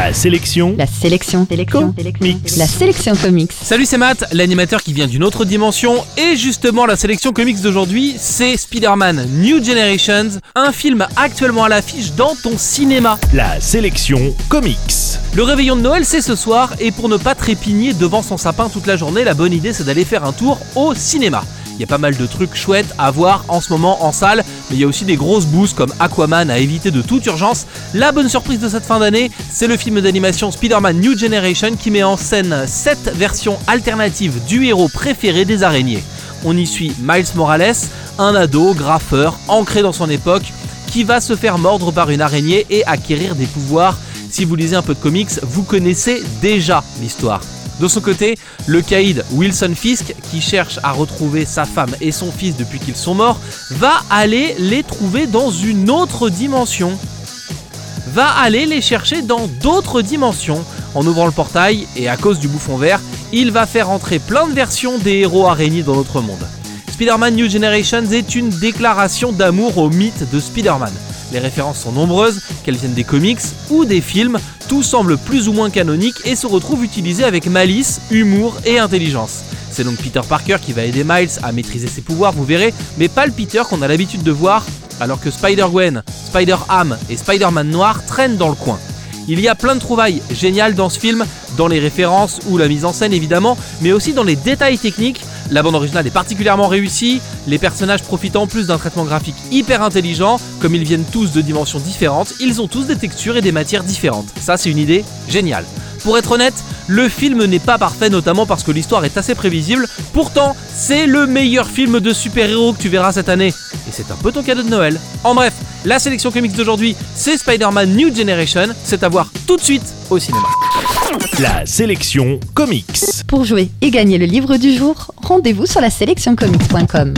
La sélection. La sélection. Sélection. La sélection comics. Salut, c'est Matt, l'animateur qui vient d'une autre dimension. Et justement, la sélection comics d'aujourd'hui, c'est Spider-Man New Generations, un film actuellement à l'affiche dans ton cinéma. La sélection comics. Le réveillon de Noël, c'est ce soir, et pour ne pas trépigner devant son sapin toute la journée, la bonne idée, c'est d'aller faire un tour au cinéma. Il y a pas mal de trucs chouettes à voir en ce moment en salle, mais il y a aussi des grosses boosts comme Aquaman à éviter de toute urgence. La bonne surprise de cette fin d'année, c'est le film d'animation Spider-Man New Generation qui met en scène 7 versions alternatives du héros préféré des araignées. On y suit Miles Morales, un ado, graffeur, ancré dans son époque, qui va se faire mordre par une araignée et acquérir des pouvoirs. Si vous lisez un peu de comics, vous connaissez déjà l'histoire. De son côté, le caïd Wilson Fisk, qui cherche à retrouver sa femme et son fils depuis qu'ils sont morts, va aller les trouver dans une autre dimension. Va aller les chercher dans d'autres dimensions. En ouvrant le portail, et à cause du bouffon vert, il va faire entrer plein de versions des héros araignées dans notre monde. Spider-Man New Generations est une déclaration d'amour au mythe de Spider-Man. Les références sont nombreuses, qu'elles viennent des comics ou des films, tout semble plus ou moins canonique et se retrouve utilisé avec malice, humour et intelligence. C'est donc Peter Parker qui va aider Miles à maîtriser ses pouvoirs, vous verrez, mais pas le Peter qu'on a l'habitude de voir, alors que Spider-Gwen, Spider-Ham et Spider-Man Noir traînent dans le coin. Il y a plein de trouvailles géniales dans ce film, dans les références ou la mise en scène évidemment, mais aussi dans les détails techniques. La bande originale est particulièrement réussie, les personnages profitent en plus d'un traitement graphique hyper intelligent, comme ils viennent tous de dimensions différentes, ils ont tous des textures et des matières différentes. Ça c'est une idée géniale. Pour être honnête, le film n'est pas parfait, notamment parce que l'histoire est assez prévisible. Pourtant, c'est le meilleur film de super-héros que tu verras cette année. Et c'est un peu ton cadeau de Noël. En bref, la sélection comics d'aujourd'hui, c'est Spider-Man New Generation. C'est à voir tout de suite au cinéma. La sélection comics. Pour jouer et gagner le livre du jour, rendez-vous sur la sélectioncomics.com.